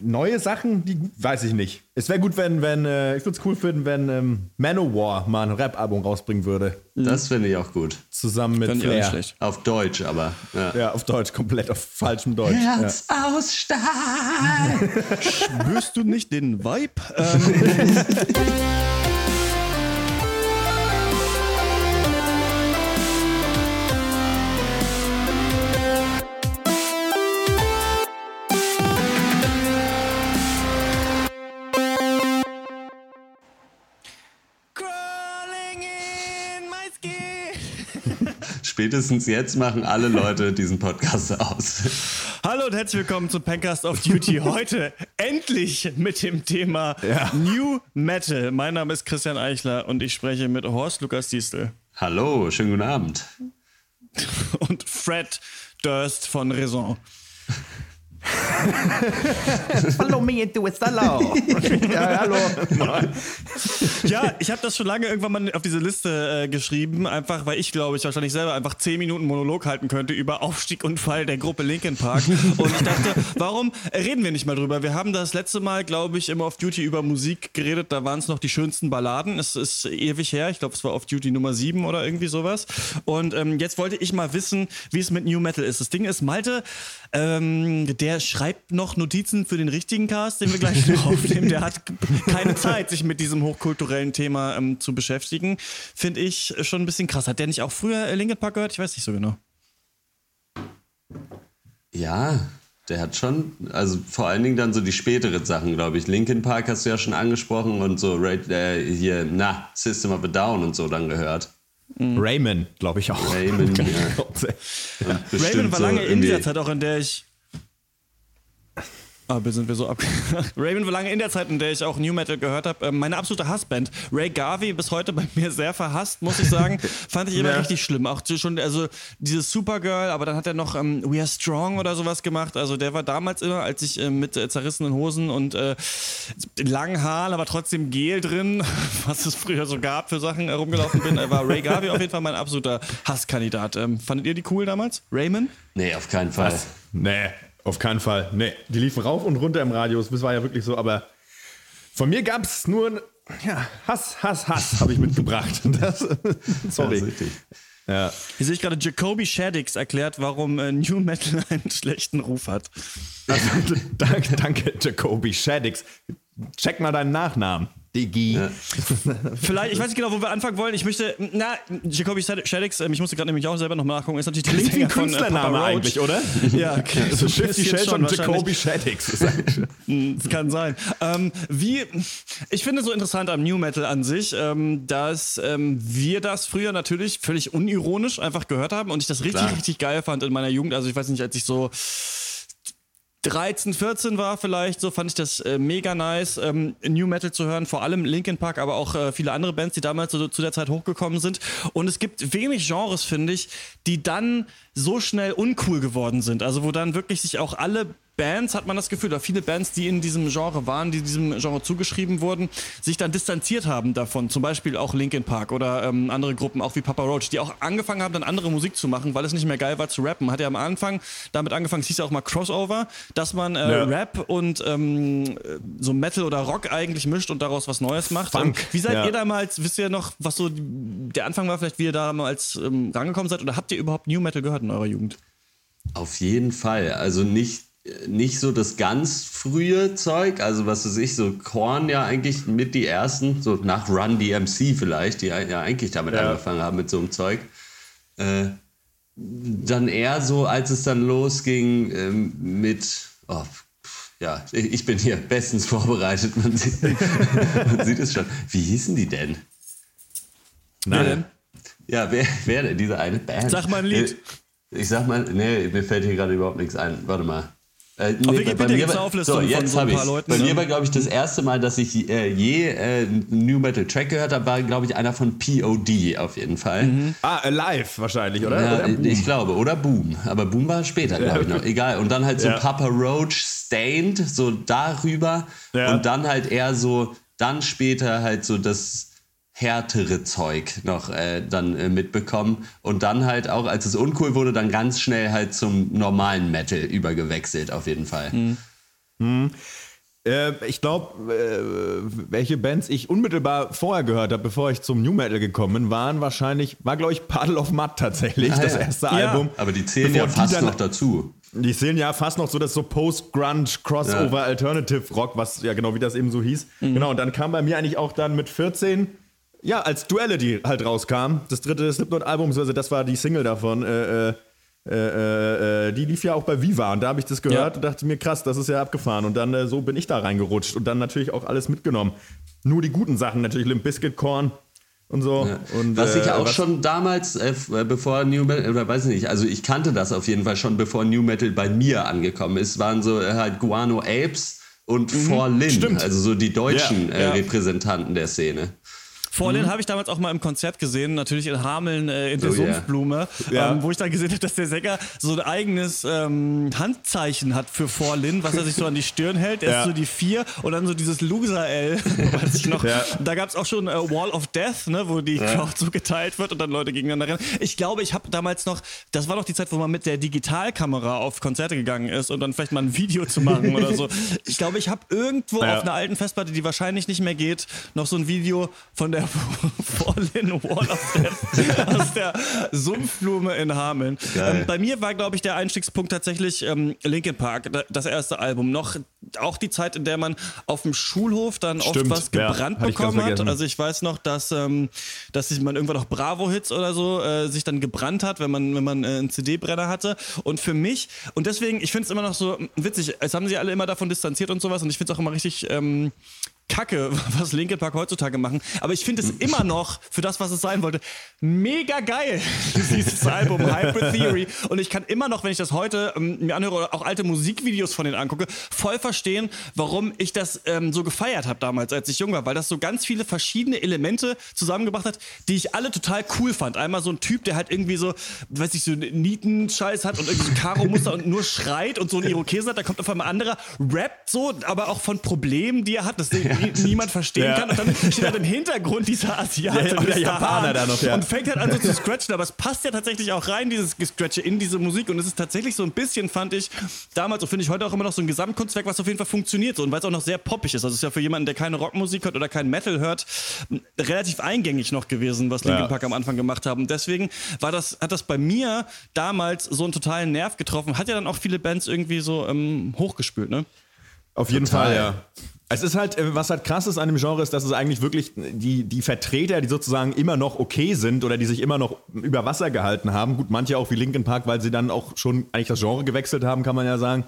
neue Sachen, die weiß ich nicht. Es wäre gut, wenn, wenn äh, ich würde es cool finden, wenn ähm, Manowar mal ein Rap-Album rausbringen würde. Das finde ich auch gut. Zusammen mit Fand ich auch nicht Flair. schlecht. Auf Deutsch, aber. Ja. Ja, auf Deutsch, komplett auf falschem Deutsch. Herz aus Stahl. Spürst du nicht den Vibe? Ähm, Spätestens jetzt machen alle Leute diesen Podcast aus. Hallo und herzlich willkommen zum Pencast of Duty. Heute endlich mit dem Thema Ja. New Metal. Mein Name ist Christian Eichler und ich spreche mit Horst Lukas Diestel Hallo, schönen guten Abend. und Fred Durst von Raison. Follow me into a solo. ja, hallo. Ja, ich habe das schon lange irgendwann mal auf diese Liste äh, geschrieben, einfach weil ich glaube, ich wahrscheinlich selber einfach 10 Minuten Monolog halten könnte über Aufstieg und Fall der Gruppe Linkin Park. Und ich dachte, warum reden wir nicht mal drüber? Wir haben das letzte Mal, glaube ich, immer auf Duty über Musik geredet. Da waren es noch die schönsten Balladen. Es ist ewig her. Ich glaube, es war auf Duty Nummer 7 oder irgendwie sowas. Und ähm, jetzt wollte ich mal wissen, wie es mit New Metal ist. Das Ding ist, Malte, ähm, der schreibt noch Notizen für den richtigen Cast, den wir gleich noch aufnehmen. Der hat keine Zeit, sich mit diesem hochkulturellen Thema ähm, zu beschäftigen. Finde ich schon ein bisschen krass. Hat der nicht auch früher äh, Linkin Park gehört? Ich weiß nicht so genau. Ja, der hat schon, also vor allen Dingen dann so die späteren Sachen, glaube ich. Linkin Park hast du ja schon angesprochen und so äh, hier, na, System of a Down und so dann gehört. Raymond, glaube ich auch. Raymond, ja. Bestimmt war so lange in dieser Zeit auch, in der ich. Ah, sind wir so ab. Raven war lange in der Zeit, in der ich auch New Metal gehört habe. Ähm, meine absolute Hassband. Ray Garvey, bis heute bei mir sehr verhasst, muss ich sagen. Fand ich immer Ja. richtig schlimm. Auch schon, also dieses Supergirl, aber dann hat er noch ähm, We Are Strong oder sowas gemacht. Also der war damals immer, als ich äh, mit äh, zerrissenen Hosen und äh, langen Haaren, aber trotzdem Gel drin, was es früher so gab für Sachen herumgelaufen bin, äh, war Ray Garvey auf jeden Fall mein absoluter Hasskandidat. Ähm, fandet ihr die cool damals? Raymond? Nee, auf keinen Fall. Nee, auf keinen Fall. Nee, die liefen rauf und runter im Radius. Das war ja wirklich so, aber von mir gab es nur ja, Hass, Hass, Hass habe ich mitgebracht. Das, Das sorry. ist richtig. Ja. Hier sehe ich gerade, Jacoby Shaddix erklärt, warum äh, New Metal einen schlechten Ruf hat. Also, danke, danke, Jacoby Shaddix. Check mal deinen Nachnamen. Digi. Vielleicht, ich weiß nicht genau, wo wir anfangen wollen. Ich möchte, na, Jacoby Shaddix, ähm, ich musste gerade nämlich auch selber noch nachgucken, ist natürlich der Klingt wie ein Sänger von, äh, Künstlername Roach. eigentlich, oder? Ja, okay. So Shifty Bisschen Shelter schon und Jacoby. Shaddix. Das ist eigentlich- Hm, Das kann sein. Ähm, wie, ich finde so interessant am New Metal an sich, ähm, dass ähm, wir das früher natürlich völlig unironisch einfach gehört haben und ich das richtig, Klar. richtig geil fand in meiner Jugend. Also ich weiß nicht, als ich so 13, 14 war vielleicht, so fand ich das äh, mega nice, ähm, New Metal zu hören, vor allem Linkin Park, aber auch äh, viele andere Bands, die damals so, zu der Zeit hochgekommen sind. Und es gibt wenig Genres, finde ich, die dann so schnell uncool geworden sind. Also wo dann wirklich sich auch alle Bands, hat man das Gefühl, oder viele Bands, die in diesem Genre waren, die diesem Genre zugeschrieben wurden, sich dann distanziert haben davon. Zum Beispiel auch Linkin Park oder ähm, andere Gruppen, auch wie Papa Roach, die auch angefangen haben, dann andere Musik zu machen, weil es nicht mehr geil war zu rappen. Hat ja am Anfang damit angefangen, es hieß ja auch mal Crossover, dass man äh, Ja. Rap und ähm, äh, so Metal oder Rock eigentlich mischt und daraus was Neues macht. Funk, Ähm, wie seid ja. ihr damals, wisst ihr noch, was so der Anfang war, vielleicht wie ihr damals ähm, rangekommen seid oder habt ihr überhaupt New Metal gehört in eurer Jugend? Auf jeden Fall. Also nicht, nicht so das ganz frühe Zeug, also was weiß ich, so Korn ja eigentlich mit die ersten, so nach Run DMC vielleicht, die ja eigentlich damit Ja. angefangen haben mit so einem Zeug. Äh, dann eher so, als es dann losging ähm, mit, oh, ja, ich bin hier bestens vorbereitet, man sieht, man sieht es schon. Wie hießen die denn? Wer denn? Ja, wer, wer denn? Diese eine Band? Sag mal ein Lied. Äh, Ich sag mal, nee, mir fällt hier gerade überhaupt nichts ein. Warte mal. Äh, nee, Wikipedia gibt's eine Auflistung so, von jetzt so ein paar. Leuten, Bei ne? mir war, glaube ich, das erste Mal, dass ich äh, je äh, einen New Metal Track gehört habe, war, glaube ich, einer von POD auf jeden Fall. Ah, Alive wahrscheinlich, oder? Ja, oder ich glaube, oder Boom. Aber Boom war später, glaube ich noch. Egal. Und dann halt so Ja. Papa Roach, Stained, so darüber. Ja. Und dann halt eher so, dann später halt so das härtere Zeug noch äh, dann äh, mitbekommen. Und dann halt auch, als es uncool wurde, dann ganz schnell halt zum normalen Metal übergewechselt, auf jeden Fall. Hm. Äh, ich glaube, äh, welche Bands ich unmittelbar vorher gehört habe, bevor ich zum New Metal gekommen bin, waren wahrscheinlich, war glaube ich Puddle of Mud tatsächlich, Ah, das ja. erste Ja. Album. Aber die zählen ja fast dann- noch dazu. Die sehen ja fast noch so das so Post-Grunge, Crossover, Alternative Rock, was ja genau wie das eben so hieß. Genau, und dann kam bei mir eigentlich auch dann mit 14, ja, als Duality halt rauskam, das dritte Slipknot-Album, also das war die Single davon, äh, äh, äh, äh, die lief ja auch bei Viva und da habe ich das gehört Ja. und dachte mir, krass, das ist ja abgefahren. Und dann äh, so bin ich da reingerutscht und dann natürlich auch alles mitgenommen. Nur die guten Sachen, natürlich Limp Bizkit, Korn und so. Und, was ich äh, auch schon damals, äh, bevor New Metal, oder weiß ich nicht, also ich kannte das auf jeden Fall schon, bevor New Metal bei mir angekommen ist, waren so äh, halt Guano Apes und For Lin, stimmt. also so die deutschen Ja, äh, ja. Repräsentanten der Szene. Vorlin Mhm. habe ich damals auch mal im Konzert gesehen, natürlich in Hameln äh, in der Oh, yeah. Sumpfblume, Ja. ähm, wo ich dann gesehen habe, dass der Sänger so ein eigenes ähm, Handzeichen hat für Vorlin, was er sich so an die Stirn hält. Er Ja. ist so die vier und dann so dieses Loser-L, weiß ich noch. Ja. Da gab es auch schon äh, Wall of Death, ne, wo die Crowd so geteilt wird und dann Leute gegeneinander rennen. Ich glaube, ich habe damals noch, das war noch die Zeit, wo man mit der Digitalkamera auf Konzerte gegangen ist und dann vielleicht mal ein Video zu machen oder so. Ich glaube, ich habe irgendwo Ja. auf einer alten Festplatte, die wahrscheinlich nicht mehr geht, noch so ein Video von der Fallen Wall of Death aus der Sumpfblume in Hameln. Ähm, bei mir war, glaube ich, der Einstiegspunkt tatsächlich ähm, Linkin Park, da- das erste Album. Noch auch die Zeit, in der man auf dem Schulhof dann Stimmt, oft was ja, gebrannt ganz bekommen hat. Also ich weiß noch, dass, ähm, dass man irgendwann noch Bravo-Hits oder so äh, sich dann gebrannt hat, wenn man, wenn man äh, einen CD-Brenner hatte. Und für mich, und deswegen, ich finde es immer noch so witzig, es haben sie alle immer davon distanziert und sowas und ich finde es auch immer richtig ähm, kacke, was Linkin Park heutzutage machen. Aber ich finde es immer noch, für das, was es sein wollte, mega geil, dieses Album Hybrid Theory. Und ich kann immer noch, wenn ich das heute ähm, mir anhöre oder auch alte Musikvideos von denen angucke, voll verstehen, warum ich das ähm, so gefeiert habe damals, als ich jung war. Weil das so ganz viele verschiedene Elemente zusammengebracht hat, die ich alle total cool fand. Einmal so ein Typ, der halt irgendwie so, weiß ich, so Nietenscheiß hat und irgendwie so Karo-Muster und nur schreit und so einen Irokesen hat. Da kommt auf einmal ein anderer, rappt so, aber auch von Problemen, die er hat, das nie, niemand verstehen Ja. kann. Und dann steht halt im Hintergrund dieser Asiate Ja, ja, und der Mr. Japaner da noch, ja. und fängt halt an so zu scratchen, aber es passt ja tatsächlich auch rein, dieses Gescratche in diese Musik und es ist tatsächlich so ein bisschen, fand ich, damals und finde ich heute auch immer noch so ein Gesamtkunstwerk, was auf jeden Fall funktioniert so und weil es auch noch sehr poppig ist. Also es ist ja für jemanden, der keine Rockmusik hört oder kein Metal hört, relativ eingängig noch gewesen, was Linkin. Park am Anfang gemacht haben. Und deswegen war das, hat das bei mir damals so einen totalen Nerv getroffen. Hat ja dann auch viele Bands irgendwie so ähm, hochgespült, ne? Auf jeden Total. Fall, ja. Es ist halt, äh, was halt krass ist an dem Genre, ist, dass es eigentlich wirklich die, die Vertreter, die sozusagen immer noch okay sind oder die sich immer noch über Wasser gehalten haben, gut, manche auch wie Linkin Park, weil sie dann auch schon eigentlich das Genre gewechselt haben, kann man ja sagen.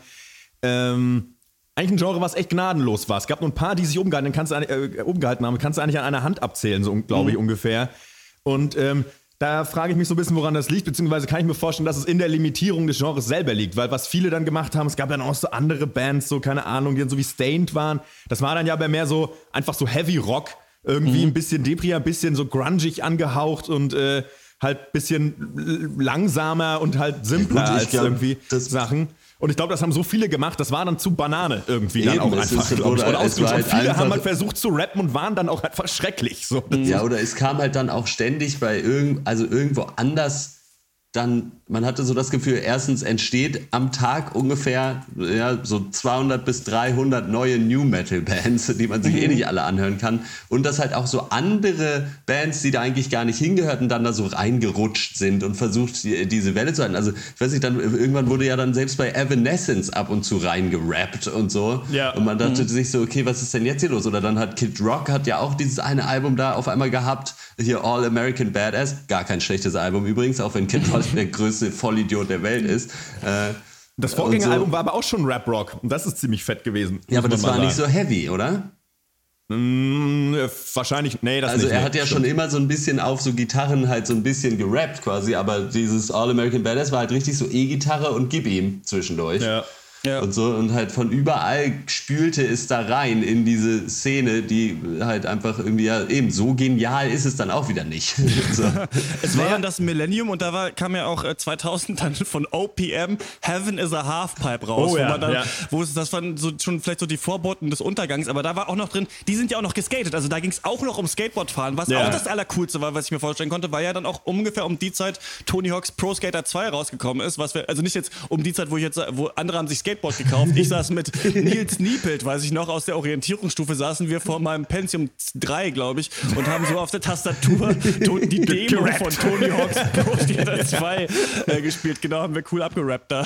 Ähm, eigentlich ein Genre, was echt gnadenlos war. Es gab nur ein paar, die sich umgehalten, kannst du, äh, umgehalten haben, kannst du eigentlich an einer Hand abzählen, so glaube ich ungefähr. Und ähm, da frage ich mich so ein bisschen, woran das liegt, beziehungsweise kann ich mir vorstellen, dass es in der Limitierung des Genres selber liegt, weil was viele dann gemacht haben, es gab dann auch so andere Bands, so keine Ahnung, die dann so wie Stained waren. Das war dann ja aber mehr so einfach so Heavy Rock, irgendwie ein bisschen Depri, ein bisschen so grungig angehaucht und äh, halt bisschen l- langsamer und halt simpler Ja, gut, als glaub, irgendwie das- Sachen. Und ich glaube, das haben so viele gemacht, das war dann zu Banane irgendwie dann Eben, auch es einfach, ist- oder Und es war halt viele haben einfach- halt versucht zu rappen und waren dann auch einfach schrecklich. So. Ja, oder es kam halt dann auch ständig bei irgend, also irgendwo anders dann, man hatte so das Gefühl, erstens entsteht am Tag ungefähr ja, so 200 bis 300 neue New Metal Bands, die man sich eh nicht alle anhören kann. Und dass halt auch so andere Bands, die da eigentlich gar nicht hingehörten, dann da so reingerutscht sind und versucht, die, diese Welle zu halten. Also, ich weiß nicht, dann irgendwann wurde ja dann selbst bei Evanescence ab und zu reingerappt und so. Ja. Und man dachte sich so, okay, was ist denn jetzt hier los? Oder dann hat Kid Rock hat ja auch dieses eine Album da auf einmal gehabt, hier All American Badass, gar kein schlechtes Album übrigens, auch wenn Kid Rock der größte Vollidiot der Welt ist. Äh, Das Vorgängeralbum so. war aber auch schon Rap-Rock. Und das ist ziemlich fett gewesen. Ja, aber das war nicht so heavy, oder? Mm, äh, wahrscheinlich, nee, das Also nicht. er hat ja stimmt. schon immer so ein bisschen auf so Gitarren halt so ein bisschen gerappt quasi, aber dieses All American Badass war halt richtig so E-Gitarre und gib ihm zwischendurch. Ja. Ja. Und so und halt von überall spülte es da rein in diese Szene, die halt einfach irgendwie ja eben so genial ist es dann auch wieder nicht. so. Es war dann das Millennium und da war, kam ja auch äh, 2000 dann von OPM Heaven is a Halfpipe raus. Oh ja, wo man dann, ja. wo es, das waren so, schon vielleicht so die Vorboten des Untergangs, aber da war auch noch drin, die sind ja auch noch geskatet. Also da ging es auch noch um Skateboardfahren, was Ja. auch das Allercoolste war, was ich mir vorstellen konnte, weil ja dann auch ungefähr um die Zeit Tony Hawk's Pro Skater 2 rausgekommen ist. Was wir, also nicht jetzt um die Zeit, wo ich jetzt, wo andere haben sich Skateboard gekauft. Ich saß mit Nils Niepelt, weiß ich noch, aus der Orientierungsstufe saßen wir vor meinem Pentium 3, glaube ich, und haben so auf der Tastatur die Demo von Tony Hawk's Pro Skater 2 äh, gespielt. Genau, haben wir cool abgerappt da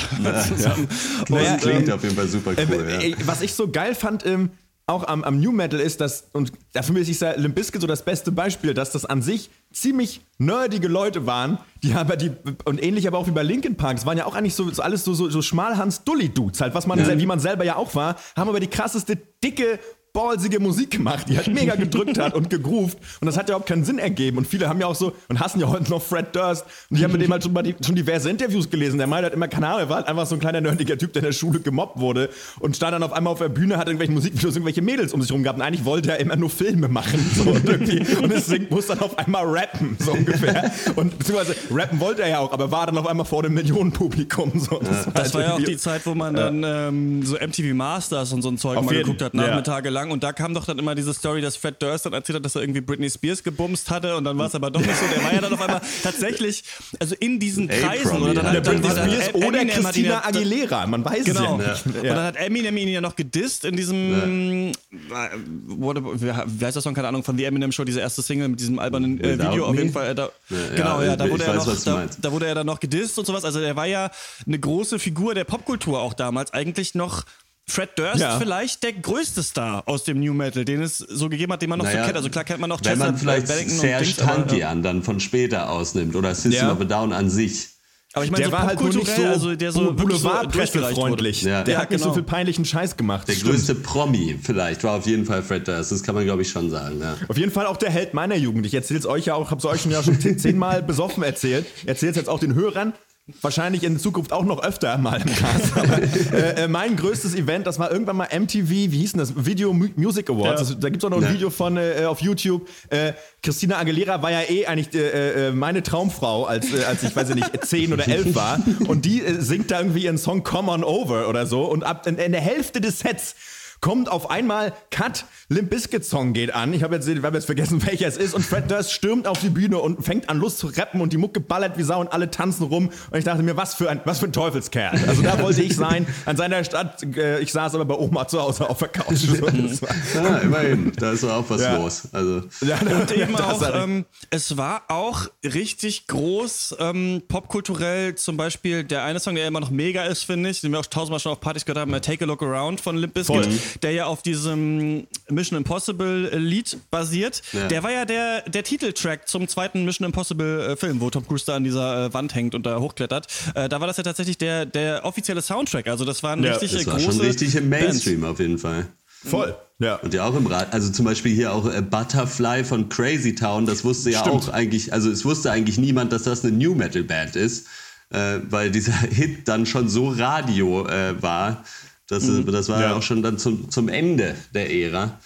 zusammen. Das Naja, klingt ähm, auf jeden Fall super Äh, cool. ja. äh, Was ich so geil fand, ähm, auch am, am New Metal ist, dass, und dafür will ich Limp Bizkit so das beste Beispiel, dass das an sich ziemlich nerdige Leute waren, die aber die, und ähnlich aber auch wie bei Linkin Park, es waren ja auch eigentlich so, so alles so, so, so Schmalhans-Dulli-Dudes, halt, was man, Ja. wie man selber ja auch war, haben aber die krasseste, dicke, ballsige Musik gemacht, die halt mega gedrückt hat und gegroovt. Und das hat ja überhaupt keinen Sinn ergeben. Und viele haben ja auch so und hassen ja heute noch Fred Durst. Und ich habe mit dem halt schon, mal die, schon diverse Interviews gelesen, der meinte halt immer, keine Ahnung, er war halt einfach so ein kleiner nerdiger Typ, der in der Schule gemobbt wurde und stand dann auf einmal auf der Bühne, hat irgendwelche Musikvideos, irgendwelche Mädels um sich rum gehabt. Und eigentlich wollte er immer nur Filme machen so, und, und deswegen muss dann auf einmal rappen, so ungefähr. Und beziehungsweise rappen wollte er ja auch, aber war dann auf einmal vor dem Millionenpublikum so. Das, Das war ja auch die Zeit, wo man dann ähm, so MTV Masters und so ein Zeug Auf mal jeden- geguckt hat, ja. Nachmittagelang. Und da kam doch dann immer diese Story, dass Fred Durst dann erzählt hat, dass er irgendwie Britney Spears gebumst hatte und dann war es aber doch nicht so. Der war ja dann auf einmal tatsächlich, also in diesen Kreisen oder dann, ja. hat- Der dann Britney Spears Eminem oder ihn Christina ja- Aguilera, man weiß Genau. es ja nicht. Und dann hat Eminem ihn ja noch gedisst in diesem, äh, what, wie heißt das Song, keine Ahnung, von The Eminem Show, diese erste Single mit diesem albernen äh, Video auf Me? jeden Fall. Äh, da, Ja, genau, ja, ja, da wurde, er weiß, noch, da, da wurde er dann noch gedisst und sowas. Also er war ja eine große Figur der Popkultur auch damals. Eigentlich noch Fred Durst Ja. vielleicht der größte Star aus dem New Metal, den es so gegeben hat, den man noch so Naja, kennt. Also klar kennt man noch Wenn man Chester vielleicht Bennington Serge Dings, aber, Tankian dann von später ausnimmt oder System Ja. of a Down an sich. Aber ich meine, Der so war halt nur nicht so, also der so Boulevard wirklich so. Ja. Der Ja, hat nicht so genau. viel peinlichen Scheiß gemacht. Der Stimmt. größte Promi vielleicht war auf jeden Fall Fred Durst. Das kann man, glaube ich, schon sagen. Ja. Auf jeden Fall auch der Held meiner Jugend. Ich erzähle es euch ja auch, habe es euch schon ja schon zehn- zehnmal besoffen erzählt. Erzähle es jetzt auch den Hörern. Wahrscheinlich in Zukunft auch noch öfter mal im Cast. Aber, äh, äh, mein größtes Event, das war irgendwann mal MTV, wie hieß denn das? Video Mu- Music Awards. Ja. Das, da gibt es auch noch ein. Video von äh, auf YouTube. Äh, Christina Aguilera war ja eh eigentlich äh, äh, meine Traumfrau, als, als ich weiß ich nicht, zehn oder elf war. Und die singt da irgendwie ihren Song Come On Over oder so. Und ab in, in der Hälfte des Sets kommt auf einmal Cut, Limp Bizkit Song geht an. Ich habe jetzt, ich hab jetzt vergessen, welcher es ist. Und Fred Durst stürmt auf die Bühne und fängt an Lust zu rappen und die Mucke ballert wie Sau und alle tanzen rum. Und ich dachte mir, was für ein, was für ein Teufelskerl. Also da wollte ich sein, an seiner Stadt. Äh, ich saß aber bei Oma zu Hause auf der Couch. So, Ja, immerhin. Da ist auch was Ja. los. Also, ja, Und eben auch, ähm, es war auch richtig groß, ähm, popkulturell zum Beispiel der eine Song, der immer noch mega ist, finde ich, den wir auch tausendmal schon auf Partys gehört haben, äh, Take a Look Around von Limp Bizkit, Voll. Der ja auf diesem Mission Impossible äh, Lied basiert. Ja. Der war ja der, der Titeltrack zum zweiten Mission Impossible äh, Film, wo Tom Cruise da an dieser äh, Wand hängt und da hochklettert. Da war das ja tatsächlich der, der offizielle Soundtrack. Also das waren Ja, richtig das war große schon richtig im Bands. Mainstream auf jeden Fall. Voll. Ja. Und ja auch im Rad, also zum Beispiel hier auch äh, Butterfly von Crazy Town, das wusste ja Stimmt. auch eigentlich, also es wusste eigentlich niemand, dass das eine New Metal Band ist, äh, weil dieser Hit dann schon so Radio äh, war. Das, äh, das war Mhm. Ja. ja auch schon dann zum, zum Ende der Ära.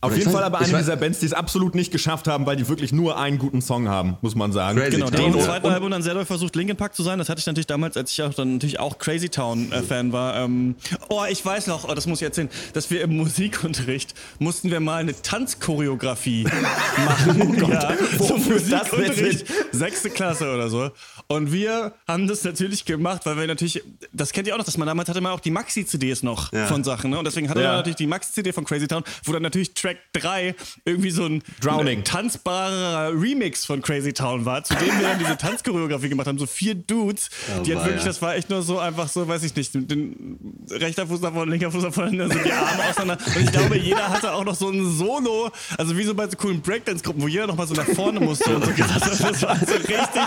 Auf jeden Fall aber eine weiß- dieser Bands, die es absolut nicht geschafft haben, weil die wirklich nur einen guten Song haben, muss man sagen. Crazy Genau, Town, der im ja. zweiten Album dann selber versucht, Linkin Park zu sein. Das hatte ich natürlich damals, als ich auch dann natürlich auch Crazy Town äh, Fan war. Ähm, oh, ich weiß noch, oh, das muss ich erzählen, dass wir im Musikunterricht mussten wir mal eine Tanzchoreografie machen. oh Gott, ja, zum Musikunterricht, sechste Klasse oder so. Und wir haben das natürlich gemacht, weil wir natürlich, das kennt ihr auch noch, dass man damals hatte man auch die Maxi-CDs noch Ja. von Sachen. Ne? Und deswegen hatte Ja. man natürlich die Maxi-CD von Crazy Town, wo dann natürlich Track 3 irgendwie so ein Drowning. tanzbarer Remix von Crazy Town war, zu dem wir dann diese Tanzchoreografie gemacht haben. So vier Dudes, Oh, die hat wirklich, das war echt nur so einfach so, weiß ich nicht, den rechter Fuß nach vorne, linker Fuß nach vorne, so die Arme auseinander. Und ich glaube, jeder hatte auch noch so ein Solo, also wie so bei so coolen Breakdance-Gruppen, wo jeder noch mal so nach vorne musste und so. Das war so richtig,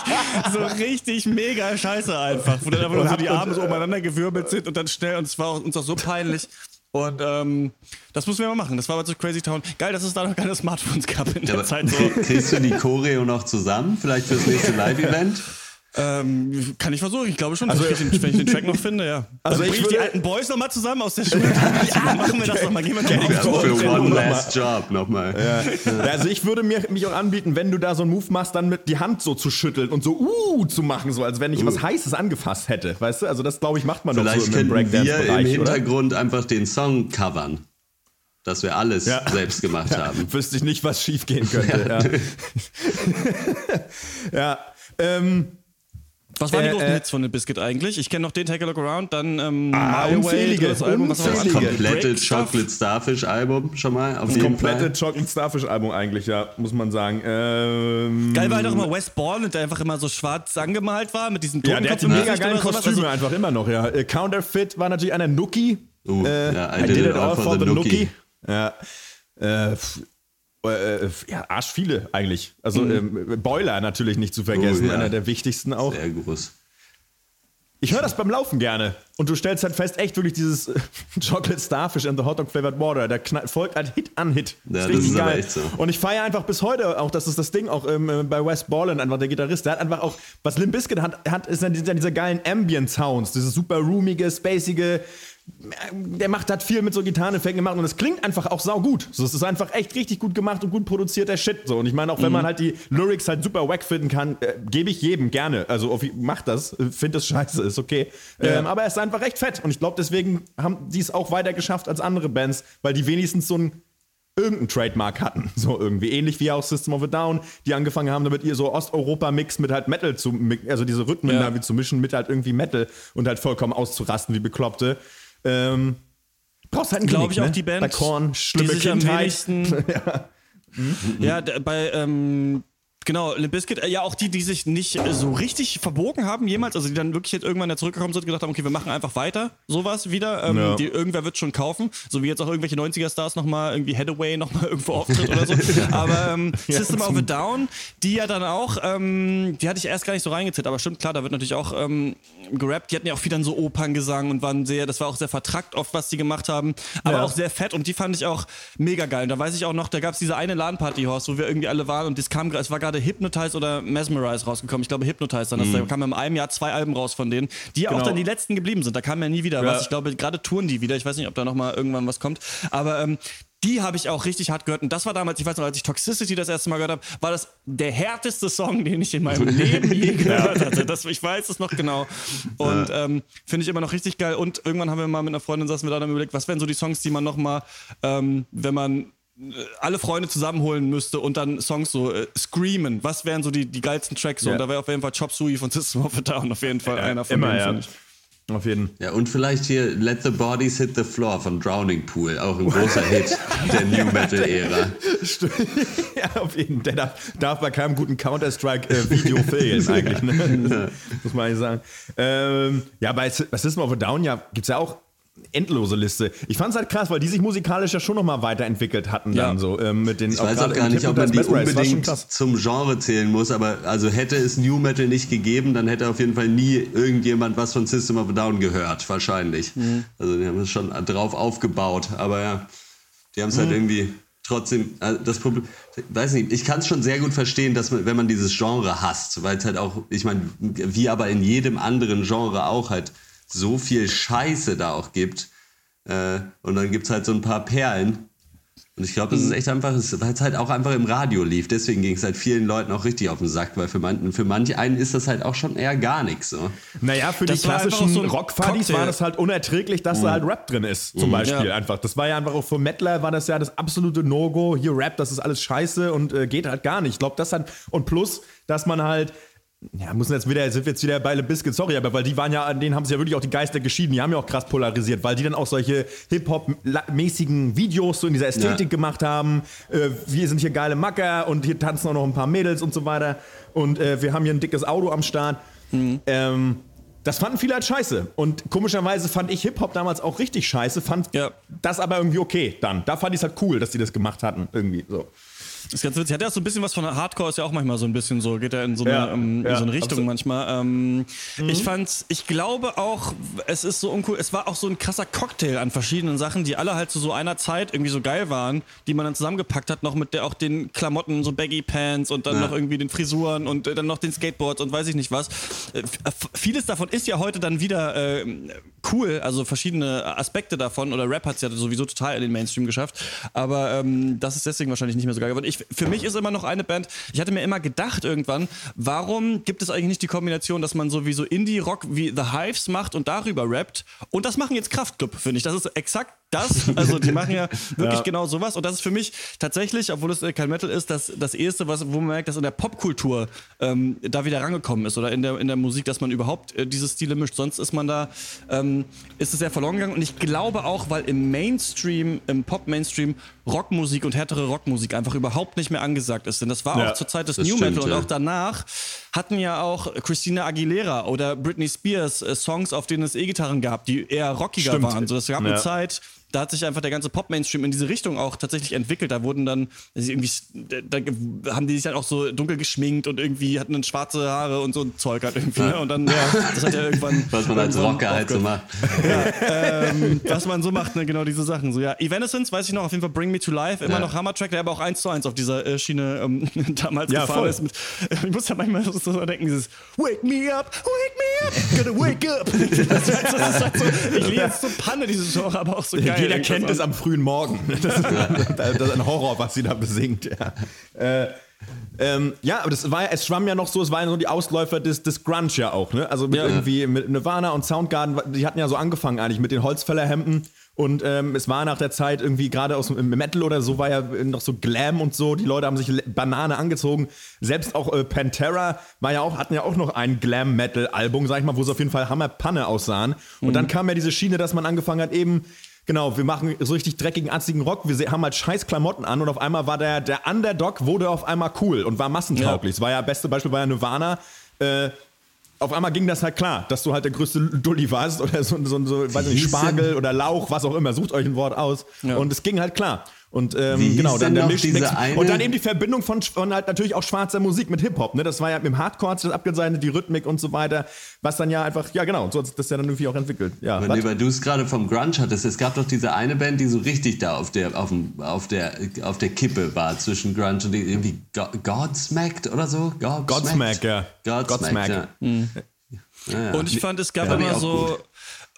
so richtig mega scheiße einfach, wo dann einfach nur so die Arme so umeinander gewirbelt sind und dann schnell, und es war uns auch so peinlich. Und ähm, das mussten wir mal machen. Das war aber zu Crazy Town. Geil, dass es da noch keine Smartphones gab in der Aber Zeit. So. Kriegst du die Choreo noch zusammen? Vielleicht fürs nächste Live-Event? Ähm, kann ich versuchen, ich glaube schon, Also- wenn, ich den, wenn ich den Track noch finde, ja. Also Dann ich ich die alten Boys nochmal zusammen aus der Schule. Dann machen wir das nochmal, gehen wir Ja. Für Ja, One noch Last Job nochmal. Ja, also ich würde mir, mich auch anbieten, wenn du da so einen Move machst, dann mit die Hand so zu schütteln und so uh zu machen, so als wenn ich was Heißes angefasst hätte, weißt du? Also das glaube ich macht man doch Vielleicht so im könnten wir im Breakdance-Bereich, oder? Hintergrund einfach den Song covern. Dass wir alles Ja. selbst gemacht haben. Wüsste ich nicht, was schief gehen könnte. Ja, ja. ähm, Was waren die Äh, großen äh, Hits von The Biscuit eigentlich? Ich kenne noch den Take a Look Around, dann ähm, Ah, My Way, unzählige, drittes Album, was war das unzählige. andere? Komplette. Chocolate Starfish Album schon mal auf Das jeden komplette Fall. Chocolate Starfish Album eigentlich, ja, muss man sagen. Ähm, Geil war halt auch immer Wes Borland, der einfach immer so schwarz angemalt war mit diesen Ja, der Totenkopf hat die im mega geilen. Kostüme Also, einfach immer noch, ja. Äh, Counterfeit war natürlich einer Nookie. Uh, äh, ja, I, did, it all for the Nookie. Ja. Äh, äh, ja, arsch viele eigentlich. Also ähm, Boiler natürlich nicht zu vergessen, Mhm. Oh, ja. einer der wichtigsten auch. Sehr groß. Ich höre das beim Laufen gerne. Und du stellst halt fest, echt wirklich dieses äh, Chocolate Starfish and the Hot Dog Flavored Water, da folgt halt Hit an Hit. Ja, das ist aber echt so. Und ich feiere einfach bis heute auch, das ist das Ding, auch ähm, äh, bei Wes Borland, einfach der Gitarrist, der hat einfach auch, was Limp Bizkit hat, hat ist dann diese, geilen Ambient Sounds, diese super roomige, spacige, der macht hat viel mit so Gitarreneffekten gemacht und es klingt einfach auch sau gut. So, es ist einfach echt richtig gut gemacht und gut produzierter Shit. So. Und ich meine, auch wenn man halt die Lyrics halt super wack finden kann, äh, gebe ich jedem gerne. Also auf, macht das, find das scheiße, ist okay. Ähm, aber er ist einfach recht fett und ich glaube, deswegen haben die es auch weiter geschafft als andere Bands, weil die wenigstens so ein irgendeinen Trademark hatten, so irgendwie ähnlich wie auch System of a Down, die angefangen haben, damit ihr so Osteuropa-Mix mit halt Metal zu, also diese Rhythmen Ja. da wie zu mischen mit halt irgendwie Metal und halt vollkommen auszurasten wie Bekloppte. Ähm, brauchst halt einen Glaube ich auch ne? die Band, Bei Korn, schlimme die sich am Kindheit. wenigsten. ja, d- bei ähm, genau Limp Bizkit, äh, ja auch die, die sich nicht äh, so richtig verbogen haben jemals, also die dann wirklich jetzt irgendwann da zurückgekommen sind und gedacht haben, okay, wir machen einfach weiter, sowas wieder. Ähm, Ja. die, irgendwer wird schon kaufen, so wie jetzt auch irgendwelche 90er-Stars nochmal, irgendwie Hathaway nochmal irgendwo auftritt oder so. Aber ähm, System of a Down, die ja dann auch, ähm, die hatte ich erst gar nicht so reingezählt, aber stimmt, klar, da wird natürlich auch ähm, gerappt. Die hatten ja auch viel dann so Operngesang und waren sehr, das war auch sehr vertrackt oft, was die gemacht haben, aber Ja. auch sehr fett und die fand ich auch mega geil. Und da weiß ich auch noch, da gab es diese eine LAN-Party, Horst, wo wir irgendwie alle waren und das kam, es war gerade Hypnotize oder Mesmerize rausgekommen. Ich glaube Hypnotize dann. Das, Da kamen in einem Jahr zwei Alben raus von denen, die auch Genau. dann die letzten geblieben sind. Da kam ja nie wieder Ja. was. Ich glaube, gerade touren die wieder. Ich weiß nicht, ob da nochmal irgendwann was kommt. Aber ähm, die habe ich auch richtig hart gehört. Und das war damals, ich weiß noch, als ich Toxicity das erste Mal gehört habe, war das der härteste Song, den ich in meinem Leben je gehört hatte. Das, ich weiß es noch genau. Und ähm, finde ich immer noch richtig geil. Und irgendwann haben wir mal mit einer Freundin saßen wir da dann überlegt, was wären so die Songs, die man nochmal, ähm, wenn man alle Freunde zusammenholen müsste und dann Songs so äh, screamen. Was wären so die, die geilsten Tracks? So? Ja. Und da wäre auf jeden Fall Chop Suey von System of a Down auf jeden Fall einer von Immer, denen. ja. Auf jeden Ja, und vielleicht hier Let the Bodies Hit the Floor von Drowning Pool, auch ein großer Hit der New Metal-Ära. ja, auf jeden Der darf, darf bei keinem guten Counter-Strike-Video fehlen, eigentlich. Ne? Muss man eigentlich sagen. Ähm, ja, bei System of a Down ja, gibt es ja auch endlose Liste. Ich fand es halt krass, weil die sich musikalisch ja schon nochmal weiterentwickelt hatten Ja. dann so. Ähm, mit den, Ich weiß auch gar nicht, ob man die unbedingt zum Genre zählen muss, aber also hätte es New Metal nicht gegeben, dann hätte auf jeden Fall nie irgendjemand was von System of a Down gehört, wahrscheinlich. Also die haben es schon drauf aufgebaut, aber ja, die haben es halt irgendwie trotzdem, also das Problem, weiß nicht, ich kann es schon sehr gut verstehen, dass man, wenn man dieses Genre hasst, weil es halt auch, ich meine, wie aber in jedem anderen Genre auch halt so viel Scheiße da auch gibt. Äh, und dann gibt es halt so ein paar Perlen. Und ich glaube, das ist echt einfach, es- weil es halt auch einfach im Radio lief. Deswegen ging es halt vielen Leuten auch richtig auf den Sack, weil für, man, für manche einen ist das halt auch schon eher gar nichts. So. Naja, für Das die klassischen so Cocktail. war das halt unerträglich, dass da halt Rap drin ist, zum Beispiel Ja. einfach. Das war ja einfach auch für Mettler war das ja das absolute No-Go. Hier Rap, das ist alles scheiße und äh, geht halt gar nicht. Ich glaube, das hat und plus, dass man halt ja, müssen jetzt wieder, sind wir jetzt wieder bei Le Biscuit, sorry, aber weil die waren ja, an denen haben sich ja wirklich auch die Geister geschieden, die haben ja auch krass polarisiert, weil die dann auch solche Hip-Hop-mäßigen Videos so in dieser Ästhetik Ja. gemacht haben. Äh, wir sind hier geile Macker und hier tanzen auch noch ein paar Mädels und so weiter. Und äh, wir haben hier ein dickes Auto am Start. Ähm, das fanden viele halt scheiße. Und komischerweise fand ich Hip-Hop damals auch richtig scheiße, fand Ja. das aber irgendwie okay dann. Da fand ich es halt cool, dass die das gemacht hatten, irgendwie so. Das ist ganz witzig. Hat ja so ein bisschen was von Hardcore, ist ja auch manchmal so ein bisschen so, geht ja in so eine, Ja, ähm, in ja, so eine Richtung absolut. manchmal. Ähm, Ich fand's, ich glaube auch, es ist so uncool, es war auch so ein krasser Cocktail an verschiedenen Sachen, die alle halt zu so einer Zeit irgendwie so geil waren, die man dann zusammengepackt hat, noch mit der auch den Klamotten, so Baggy Pants und dann Ja. noch irgendwie den Frisuren und äh, dann noch den Skateboards und weiß ich nicht was. Äh, äh, vieles davon ist ja heute dann wieder äh, cool, also verschiedene Aspekte davon oder Rap hat's ja sowieso total in den Mainstream geschafft, aber ähm, das ist deswegen wahrscheinlich nicht mehr so geil geworden. Ich, für mich ist immer noch eine Band, ich hatte mir immer gedacht irgendwann, warum gibt es eigentlich nicht die Kombination, dass man sowieso Indie-Rock wie The Hives macht und darüber rappt? Und das machen jetzt Kraftclub, finde ich. Das ist exakt das. Also die machen ja wirklich ja. genau sowas. Und das ist für mich tatsächlich, obwohl es kein Metal ist, das, das Erste, was, wo man merkt, dass in der Popkultur ähm, da wieder rangekommen ist oder in der, in der Musik, dass man überhaupt äh, diese Stile mischt. Sonst ist man da, ähm, ist es sehr verloren gegangen. Und ich glaube auch, weil im Mainstream, im Pop-Mainstream Rockmusik und härtere Rockmusik einfach überhaupt nicht mehr angesagt ist. Denn das war ja, auch zur Zeit des New Metal und auch danach hatten ja auch Christina Aguilera oder Britney Spears äh, Songs, auf denen es E-Gitarren gab, die eher rockiger stimmt. waren. So, es gab ja. eine Zeit, da hat sich einfach der ganze Pop-Mainstream in diese Richtung auch tatsächlich entwickelt. Da wurden dann, irgendwie, da haben die sich dann auch so dunkel geschminkt und irgendwie hatten dann schwarze Haare und so ein Zeug halt irgendwie. Ne? Und dann, ja, das hat ja irgendwann. Was man als Rocker halt so macht. Ja, ähm, was man so macht, ne? genau diese Sachen. So, ja. Evanescence, weiß ich noch, auf jeden Fall Bring Me to Life, immer ja. noch Hammer-Track, der aber auch eins zu eins auf dieser äh, Schiene ähm, damals ja, gefahren voll. ist. Mit, ich muss ja manchmal so denken, dieses Wake me up, wake me up, gonna wake up. das, das, das, das, so, ich liebe jetzt so Panne, dieses Genre, aber auch so geil jeder kennt es am frühen Morgen. Das ist, das ist, ein Horror, was sie da besingt. Ja. Äh, ähm, ja, aber das war es schwamm ja noch so, es waren so die Ausläufer des, des Grunge ja auch, ne? Also mit ja, irgendwie mit Nirvana und Soundgarden, die hatten ja so angefangen eigentlich mit den Holzfällerhemden und ähm, es war nach der Zeit irgendwie gerade aus dem Metal oder so, war ja noch so Glam und so. Die Leute haben sich Banane angezogen. Selbst auch äh, Pantera war ja auch, hatten ja auch noch ein Glam-Metal-Album, sag ich mal, wo sie auf jeden Fall Hammerpanne aussahen. Und mhm. dann kam ja diese Schiene, dass man angefangen hat, eben Genau, wir machen so richtig dreckigen, arzigen Rock. Wir haben halt scheiß Klamotten an und auf einmal war der, der Underdog wurde auf einmal cool und war massentauglich. Ja. Das war ja, beste Beispiel war ja Nirvana. Äh, auf einmal ging das halt klar, dass du halt der größte Dulli warst oder so, so, so weiß nicht, Spargel oder Lauch, was auch immer. Sucht euch ein Wort aus. Ja. Und es ging halt klar. Und ähm, genau, dann der Mischmix. Und dann eben die Verbindung von, von halt natürlich auch schwarzer Musik mit Hip-Hop. Ne? Das war ja mit dem Hardcore das abgezeichnet, die Rhythmik und so weiter, was dann ja einfach, ja genau, so hat sich das ja dann irgendwie auch entwickelt. Ja, Wenn du es gerade vom Grunge hattest, es gab doch diese eine Band, die so richtig da auf der, auf, dem, auf der, auf der Kippe war zwischen Grunge und die, irgendwie Godsmacked oder so? Godsmacked, Godsmack, ja. Godsmack, Godsmack. Ja. Mhm. Ja, Und ich fand, es gab immer so, gut.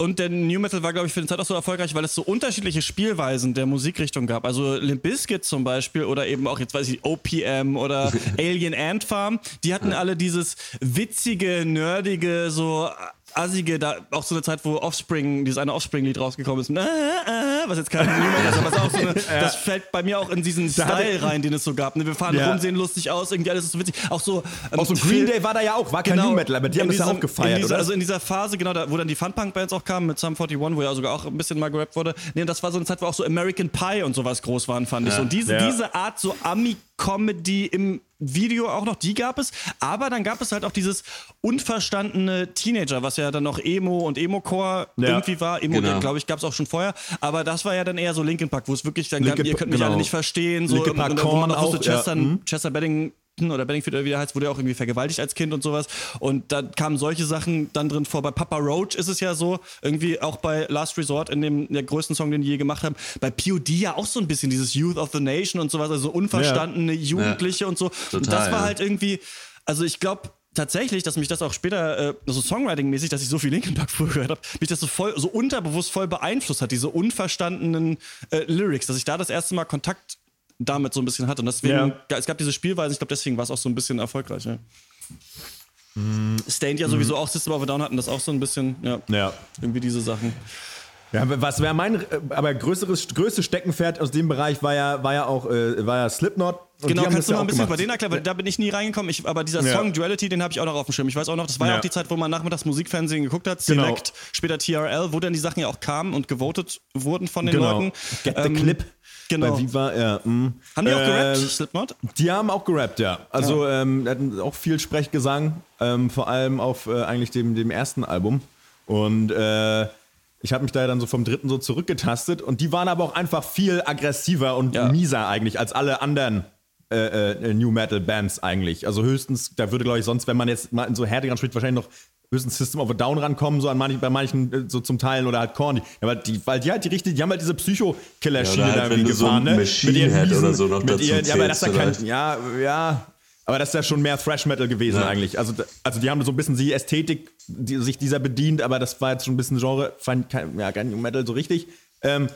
Und der New Metal war, glaube ich, für den Zeit auch so erfolgreich, weil es so unterschiedliche Spielweisen der Musikrichtung gab. Also Limp Bizkit zum Beispiel oder eben auch, jetzt weiß ich, OPM oder Alien Ant Farm, die hatten alle dieses witzige, nerdige, so assige, da auch so eine Zeit, wo Offspring, dieses eine Offspring-Lied rausgekommen ist, äh, äh, was jetzt kein Niemand ist, aber ist auch so eine, ja. das fällt bei mir auch in diesen Style rein, den es so gab. Ne? Wir fahren ja. rum, sehen lustig aus, irgendwie alles ist so witzig. Auch so, ähm, auch so Green Day war da ja auch, war kein genau, New Metal, aber die haben das ja auch gefeiert, dieser, oder? Also in dieser Phase, genau, da, wo dann die Fun-Punk-Bands auch kamen mit Sum 41, wo ja sogar auch ein bisschen mal gerappt wurde. Nee, das war so eine Zeit, wo auch so American Pie und sowas groß waren, fand ja. ich. Und diese, diese Art so Ami- Comedy im Video auch noch, die gab es. Aber dann gab es halt auch dieses unverstandene Teenager, was ja dann noch Emo und Emo-Core ja. irgendwie war. Emo, genau. glaube ich, gab es auch schon vorher. Aber das war ja dann eher so Linkin Park, wo es wirklich dann, Linkin, ihr könnt mich genau. alle nicht verstehen. So, Linkin Park, und, und, wo man auch, auch wusste, Chester, ja. Mhm. Chester Bedding oder Benningfield oder wie der heißt, wurde ja auch irgendwie vergewaltigt als Kind und sowas. Und da kamen solche Sachen dann drin vor. Bei Papa Roach ist es ja so, irgendwie auch bei Last Resort in dem der größten Song, den die je gemacht haben. Bei POD ja auch so ein bisschen dieses Youth of the Nation und sowas, also unverstandene ja. Jugendliche ja. und so. Total, und das war halt irgendwie, also ich glaube, tatsächlich, dass mich das auch später, äh, so Songwriting-mäßig, dass ich so viel Linkin Park früher gehört habe, mich das so voll, so unterbewusst voll beeinflusst hat, diese unverstandenen äh, Lyrics, dass ich da das erste Mal Kontakt damit so ein bisschen hat. Und deswegen, ja. es gab diese Spielweise, ich glaube, deswegen war es auch so ein bisschen erfolgreich. Ja. Mm. Stained ja sowieso mm. auch System of a Down hatten das auch so ein bisschen, ja. ja. Irgendwie diese Sachen. Ja, was wäre mein, äh, aber größeres, größtes Steckenpferd aus dem Bereich war ja, war ja auch, äh, war ja Slipknot. Und genau, kannst du mal ein bisschen über den erklären, weil da bin ich nie reingekommen. Ich, aber dieser ja. Song Duality, den habe ich auch noch auf dem Schirm. Ich weiß auch noch, das war ja, auch die Zeit, wo man nachmittags Musikfernsehen geguckt hat, genau. Select, genau. später TRL, wo dann die Sachen ja auch kamen und gewotet wurden von den genau. Leuten. Get the ähm, Clip. Genau. Bei Viva, ja. Mh. Haben die auch gerappt, äh, Slipknot? Die haben auch gerappt, ja. Also, ja. Ähm, hatten auch viel Sprechgesang, ähm, vor allem auf äh, eigentlich dem, dem ersten Album. Und äh, ich habe mich da dann so vom dritten so zurückgetastet und die waren aber auch einfach viel aggressiver und ja. mieser eigentlich als alle anderen äh, äh, New Metal Bands eigentlich. Also höchstens, da würde glaube ich sonst, wenn man jetzt mal in so härteren spricht, wahrscheinlich noch höchstens System of a Down rankommen, so an manchen, bei manchen äh, so zum Teil oder halt Korn. Ja, weil, die, weil die halt die richtige, die haben halt diese Psycho-Killer-Schiene ja, halt, da irgendwie gefahren, so ne? Mit ihren Miesen, oder so noch mit dazu ihren, ja, aber das ist ja kein, ja, ja, aber das ist ja schon mehr Thrash Metal gewesen ja. eigentlich. Also, also die haben so ein bisschen die Ästhetik, die sich dieser bedient, aber das war jetzt schon ein bisschen Genre, fand kein, ja, kein New Metal so richtig. Ähm,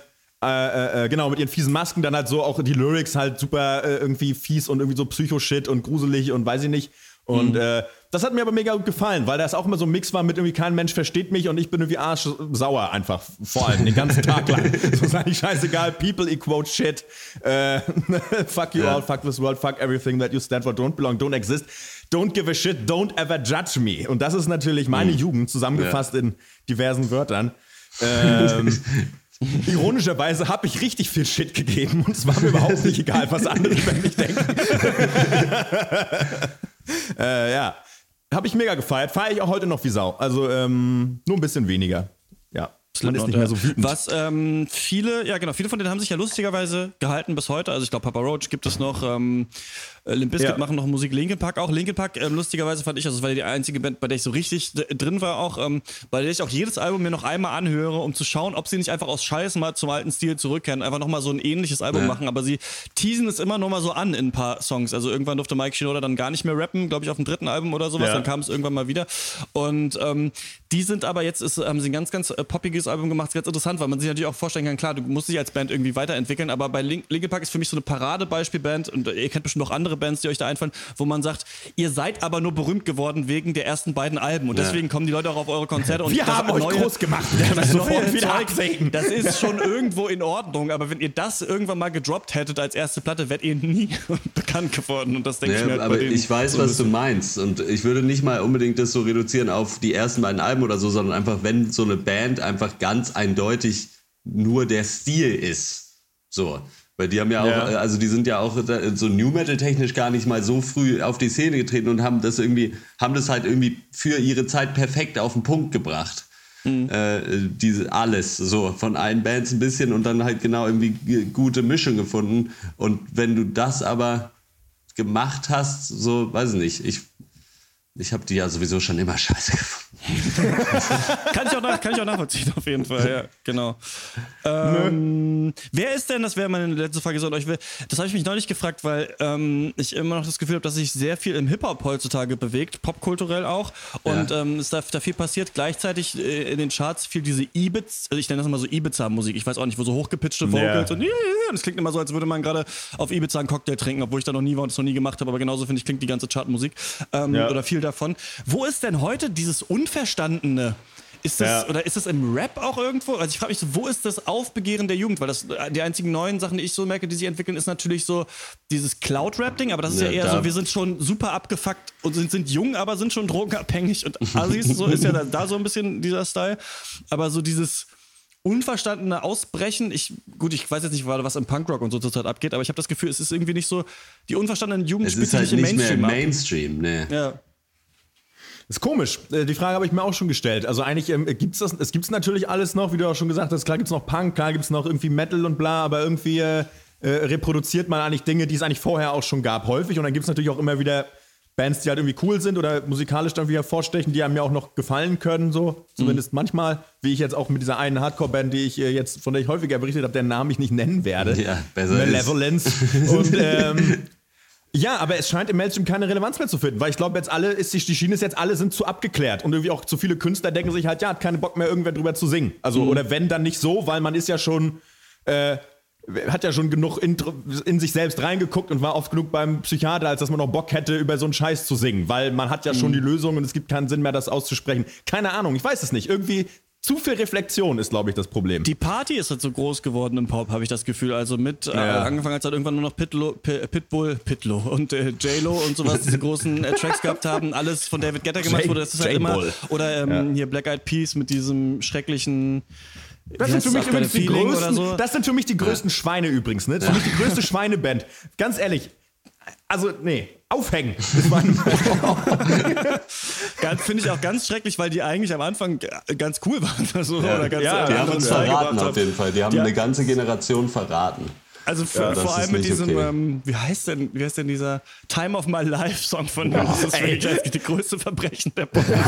Äh, äh, genau, mit ihren fiesen Masken, dann halt so auch die Lyrics halt super äh, irgendwie fies und irgendwie so Psycho-Shit und gruselig und weiß ich nicht. Und mhm. äh, das hat mir aber mega gut gefallen, weil das auch immer so ein Mix war mit irgendwie kein Mensch versteht mich und ich bin irgendwie arschsauer einfach vor allem den ganzen Tag lang. so ist eigentlich scheißegal. People equate shit. Äh, fuck you yeah. all, fuck this world, fuck everything that you stand for, don't belong, don't exist. Don't give a shit, don't ever judge me. Und das ist natürlich meine mhm. Jugend zusammengefasst yeah. in diversen Wörtern. Ähm, Ironischerweise habe ich richtig viel Shit gegeben und es war mir überhaupt nicht egal, was andere über mich denken. Äh, ja, habe ich mega gefeiert. Feiere ich auch heute noch wie Sau. Also ähm, nur ein bisschen weniger. Man ist nicht mehr so wütend. Was ähm, viele, ja genau, viele von denen haben sich ja lustigerweise gehalten bis heute. Also ich glaube, Papa Roach gibt es noch. Ähm, äh, Limp Bizkit ja. machen noch Musik, Linkin Park auch. Linkin Park, ähm, lustigerweise fand ich, also das war die einzige Band, bei der ich so richtig drin war auch, ähm, bei der ich auch jedes Album mir noch einmal anhöre, um zu schauen, ob sie nicht einfach aus Scheiß mal zum alten Stil zurückkehren, einfach nochmal so ein ähnliches Album ja. machen, aber sie teasen es immer noch mal so an in ein paar Songs. Also irgendwann durfte Mike Shinoda dann gar nicht mehr rappen, glaube ich, auf dem dritten Album oder sowas, ja. dann kam es irgendwann mal wieder. Und ähm, die sind aber jetzt, ist, haben sie ein ganz, ganz äh, poppiges Album gemacht, ganz interessant, weil man sich natürlich auch vorstellen kann, klar, du musst dich als Band irgendwie weiterentwickeln, aber bei Link, Linkin Park ist für mich so eine Paradebeispielband und ihr kennt bestimmt noch andere Bands, die euch da einfallen, wo man sagt, ihr seid aber nur berühmt geworden wegen der ersten beiden Alben und ja. deswegen kommen die Leute auch auf eure Konzerte. Und Wir haben euch neue, groß gemacht. Das, neue Zeug, das ist schon irgendwo in Ordnung, aber wenn ihr das irgendwann mal gedroppt hättet als erste Platte, wärt ihr nie bekannt geworden und das denke ja, ich mir halt Aber ich weiß, was du meinst und ich würde nicht mal unbedingt das so reduzieren auf die ersten beiden Alben oder so, sondern einfach, wenn so eine Band einfach ganz eindeutig nur der Stil ist. So. Weil die haben ja, ja, auch, äh, also die sind ja auch so New Metal technisch gar nicht mal so früh auf die Szene getreten und haben das irgendwie, haben das halt irgendwie für ihre Zeit perfekt auf den Punkt gebracht. Mhm. Äh, diese, alles, so von allen Bands ein bisschen und dann halt genau irgendwie gute Mischung gefunden. Und wenn du das aber gemacht hast, so, weiß ich nicht, ich ich habe die ja sowieso schon immer scheiße gefunden. kann, ich auch nach, kann ich auch nachvollziehen, auf jeden Fall, ja, genau. Ähm, wer ist denn, das wäre meine letzte Frage so euch, das habe ich mich neulich gefragt, weil ähm, ich immer noch das Gefühl habe, dass sich sehr viel im Hip-Hop heutzutage bewegt, popkulturell auch, und ja. ähm, es da, da viel passiert. Gleichzeitig äh, in den Charts viel diese Ibiza, also ich nenne das immer so Ibiza-Musik, ich weiß auch nicht, wo so hochgepitchte Vocals ja. und das klingt immer so, als würde man gerade auf Ibiza einen Cocktail trinken, obwohl ich da noch nie war und es noch nie gemacht habe, aber genauso finde ich, klingt die ganze Chartmusik ähm, ja. oder viel davon. Wo ist denn heute dieses Unverstandene? Ist das, ja. Oder ist das im Rap auch irgendwo? Also ich frage mich so, wo ist das Aufbegehren der Jugend? Weil das die einzigen neuen Sachen, die ich so merke, die sich entwickeln, ist natürlich so dieses Cloud-Rap-Ding, aber das ist ja, ja eher so, wir sind schon super abgefuckt und sind, sind jung, aber sind schon drogenabhängig und Assis, so ist ja da, da so ein bisschen dieser Style. Aber so dieses unverstandene Ausbrechen. Ich, gut, ich weiß jetzt nicht was im Punkrock und so zurzeit abgeht, aber ich habe das Gefühl, es ist irgendwie nicht so, die unverstandenen Jugend es ist halt nicht Mainstream mehr Mainstream, ne. Ja. Ist komisch. Äh, die Frage habe ich mir auch schon gestellt. Also eigentlich ähm, gibt es das, es gibt natürlich alles noch, wie du auch schon gesagt hast. Klar gibt es noch Punk, klar gibt es noch irgendwie Metal und bla, aber irgendwie äh, äh, reproduziert man eigentlich Dinge, die es eigentlich vorher auch schon gab, häufig. Und dann gibt es natürlich auch immer wieder Bands, die halt irgendwie cool sind oder musikalisch dann wieder vorstechen, die einem ja auch noch gefallen können, so. Zumindest mhm. manchmal, wie ich jetzt auch mit dieser einen Hardcore-Band, die ich äh, jetzt, von der ich häufiger berichtet habe, deren Namen ich nicht nennen werde. Ja, besser Malevolence. und ähm, ja, aber es scheint im Mainstream keine Relevanz mehr zu finden, weil ich glaube, jetzt alle ist die, die Schiene ist jetzt alle sind zu abgeklärt und irgendwie auch zu viele Künstler denken sich halt, ja, hat keine Bock mehr irgendwer drüber zu singen. Also mhm. oder wenn dann nicht so, weil man ist ja schon äh, hat ja schon genug in, in, sich selbst reingeguckt und war oft genug beim Psychiater, als dass man noch Bock hätte, über so einen Scheiß zu singen, weil man hat ja schon mhm. die Lösung und es gibt keinen Sinn mehr, das auszusprechen. Keine Ahnung, ich weiß es nicht. Irgendwie zu viel Reflexion ist, glaube ich, das Problem. Die Party ist halt so groß geworden im Pop, habe ich das Gefühl. Also mit, äh, ja. äh, angefangen als halt irgendwann nur noch Pitlo, Pitbull, Pitlo und äh, J-Lo und sowas, diese großen äh, Tracks gehabt haben, alles von David Guetta gemacht wurde, das ist halt immer, oder ähm, ja. hier Black Eyed Peas mit diesem schrecklichen das sind, für mich übrigens die größten, so. das sind für mich die größten ja. Schweine übrigens. Ne? Das ist für mich die größte Schweineband. Ganz ehrlich. Also, nee, aufhängen. Finde ich auch ganz schrecklich, weil die eigentlich am Anfang ganz cool waren. Also, ja, oder ganz, ja, die haben uns verraten auf jeden Fall. Die haben ja. eine ganze Generation verraten. Also ja, vor allem mit diesem, okay. ähm, wie heißt denn, wie heißt denn dieser Time of My Life Song von oh, das ist die größte Verbrechen der Popmusik.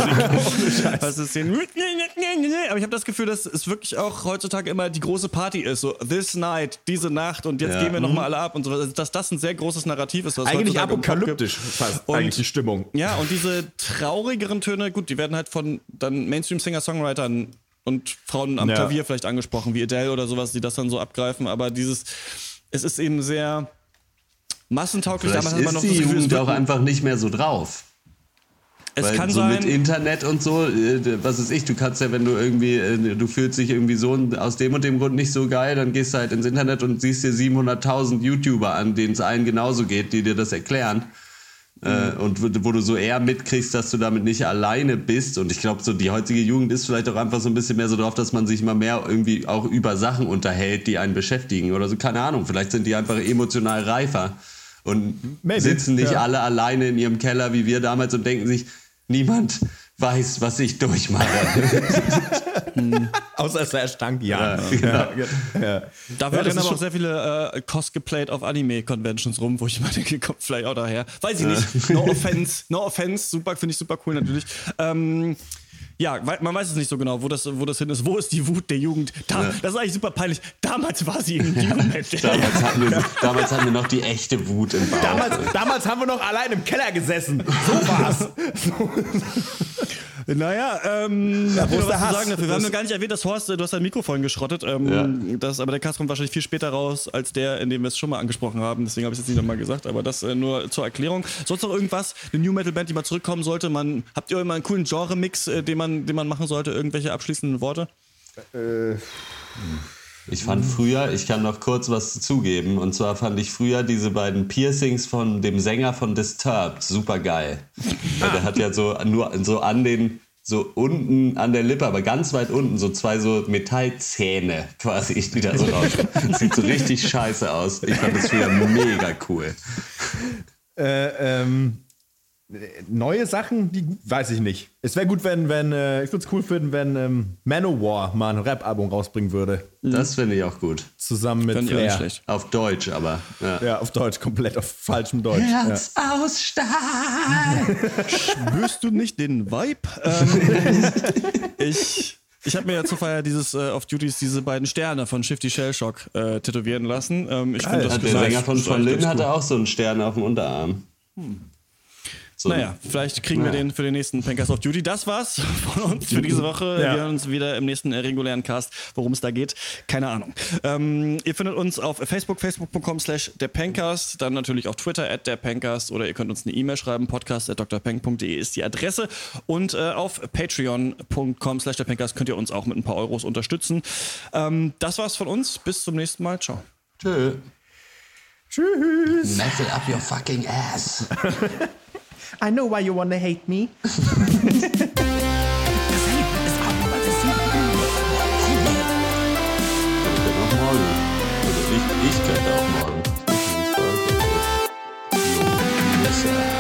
Was ist denn? Aber ich habe das Gefühl, dass es wirklich auch heutzutage immer die große Party ist, so this night, diese Nacht und jetzt ja. gehen wir noch mhm. alle ab und so. Also, dass das ein sehr großes Narrativ ist. Was eigentlich apokalyptisch fast und, eigentlich die Stimmung. Ja und diese traurigeren Töne, gut, die werden halt von dann Mainstream Singer Songwritern und Frauen am Ja. Klavier vielleicht angesprochen, wie Adele oder sowas, die das dann so abgreifen. Aber dieses, es ist eben sehr massentauglich. Vielleicht Damals hat man ist noch die das Gefühl, Jugend auch einfach nicht mehr so drauf. es Weil kann so sein. mit Internet und so, äh, was ist ich, du kannst ja, wenn du irgendwie, äh, du fühlst dich irgendwie so aus dem und dem Grund nicht so geil, dann gehst du halt ins Internet und siehst dir 700.000 YouTuber an, denen es allen genauso geht, die dir das erklären. Äh, und wo, wo du so eher mitkriegst, dass du damit nicht alleine bist. Und ich glaube, so die heutige Jugend ist vielleicht auch einfach so ein bisschen mehr so drauf, dass man sich immer mehr irgendwie auch über Sachen unterhält, die einen beschäftigen oder so. Keine Ahnung, vielleicht sind die einfach emotional reifer und Maybe, sitzen nicht ja. alle alleine in ihrem Keller wie wir damals und denken sich, niemand weiß, was ich durchmache. Außer Serge Tank, ja. Ja, genau. ja, ja. Ja, das rennen ist aber auch sehr viele äh, Cosplayed auf Anime-Conventions rum, wo ich immer denke, kommt vielleicht auch daher. Weiß ich nicht. No offense. No offense. Super, finde ich super cool natürlich. Ähm, ja, man weiß es nicht so genau, wo das, wo das hin ist. Wo ist die Wut der Jugend? Da, Das ist eigentlich super peinlich. Damals war sie im Jugendmetal. damals, hatten wir, damals hatten wir noch die echte Wut im Bauch. Damals, damals haben wir noch allein im Keller gesessen. So war's. Naja, ähm, ja, wo ist was der Hass? sagen dafür. Wir haben Das- noch gar nicht erwähnt, dass Horst, du hast dein Mikrofon geschrottet. Ähm, das, aber der Cast kommt wahrscheinlich viel später raus, als der, in dem wir es schon mal angesprochen haben. Deswegen habe ich es jetzt nicht nochmal gesagt, aber das äh, nur zur Erklärung. Sonst noch irgendwas, eine New Metal Band, die mal zurückkommen sollte? Man, habt ihr immer einen coolen Genre-Mix, äh, den, man, den man machen sollte? Irgendwelche abschließenden Worte? Ich fand früher, ich kann noch kurz was zugeben, und zwar fand ich früher diese beiden Piercings von dem Sänger von Disturbed super geil. Weil der hat ja so nur so an den, so unten an der Lippe, aber ganz weit unten, so zwei so Metallzähne quasi, die da so raus. Sieht so richtig scheiße aus. Ich fand das früher mega cool. äh, ähm, neue Sachen, die weiß ich nicht. Es wäre gut, wenn, wenn äh, ich würde es cool finden, wenn ähm, Manowar mal ein Rap-Album rausbringen würde. Das finde ich auch gut. Zusammen mit nicht Flair. schlecht. Auf Deutsch, aber. Ja. Ja, auf Deutsch, komplett auf falschem Deutsch. Ja. Herz aus Stahl. Spürst du nicht den Vibe? Ähm, ich ich habe mir ja zur Feier dieses äh, Off Duties diese beiden Sterne von Shifty Shellshock äh, tätowieren lassen. Ähm, ich finde das Hat der Sänger von, von Lynn hatte auch so einen Stern auf dem Unterarm. So Naja, vielleicht kriegen wir Naja. den für den nächsten Pankers of Duty. Das war's von uns für diese Woche. Ja. Wir hören uns wieder im nächsten äh, regulären Cast. Worum es da geht, keine Ahnung. Ähm, ihr findet uns auf Facebook, facebook.com slash der Pankers, dann natürlich auf Twitter at der Pankers oder ihr könnt uns eine E-Mail schreiben, podcast at drpank.de ist die Adresse und äh, auf patreon.com slash der Pankers könnt ihr uns auch mit ein paar Euros unterstützen. Ähm, das war's von uns. Bis zum nächsten Mal. Ciao. Tschö. Tschüss. Metal up your fucking ass. I know why you want to hate me.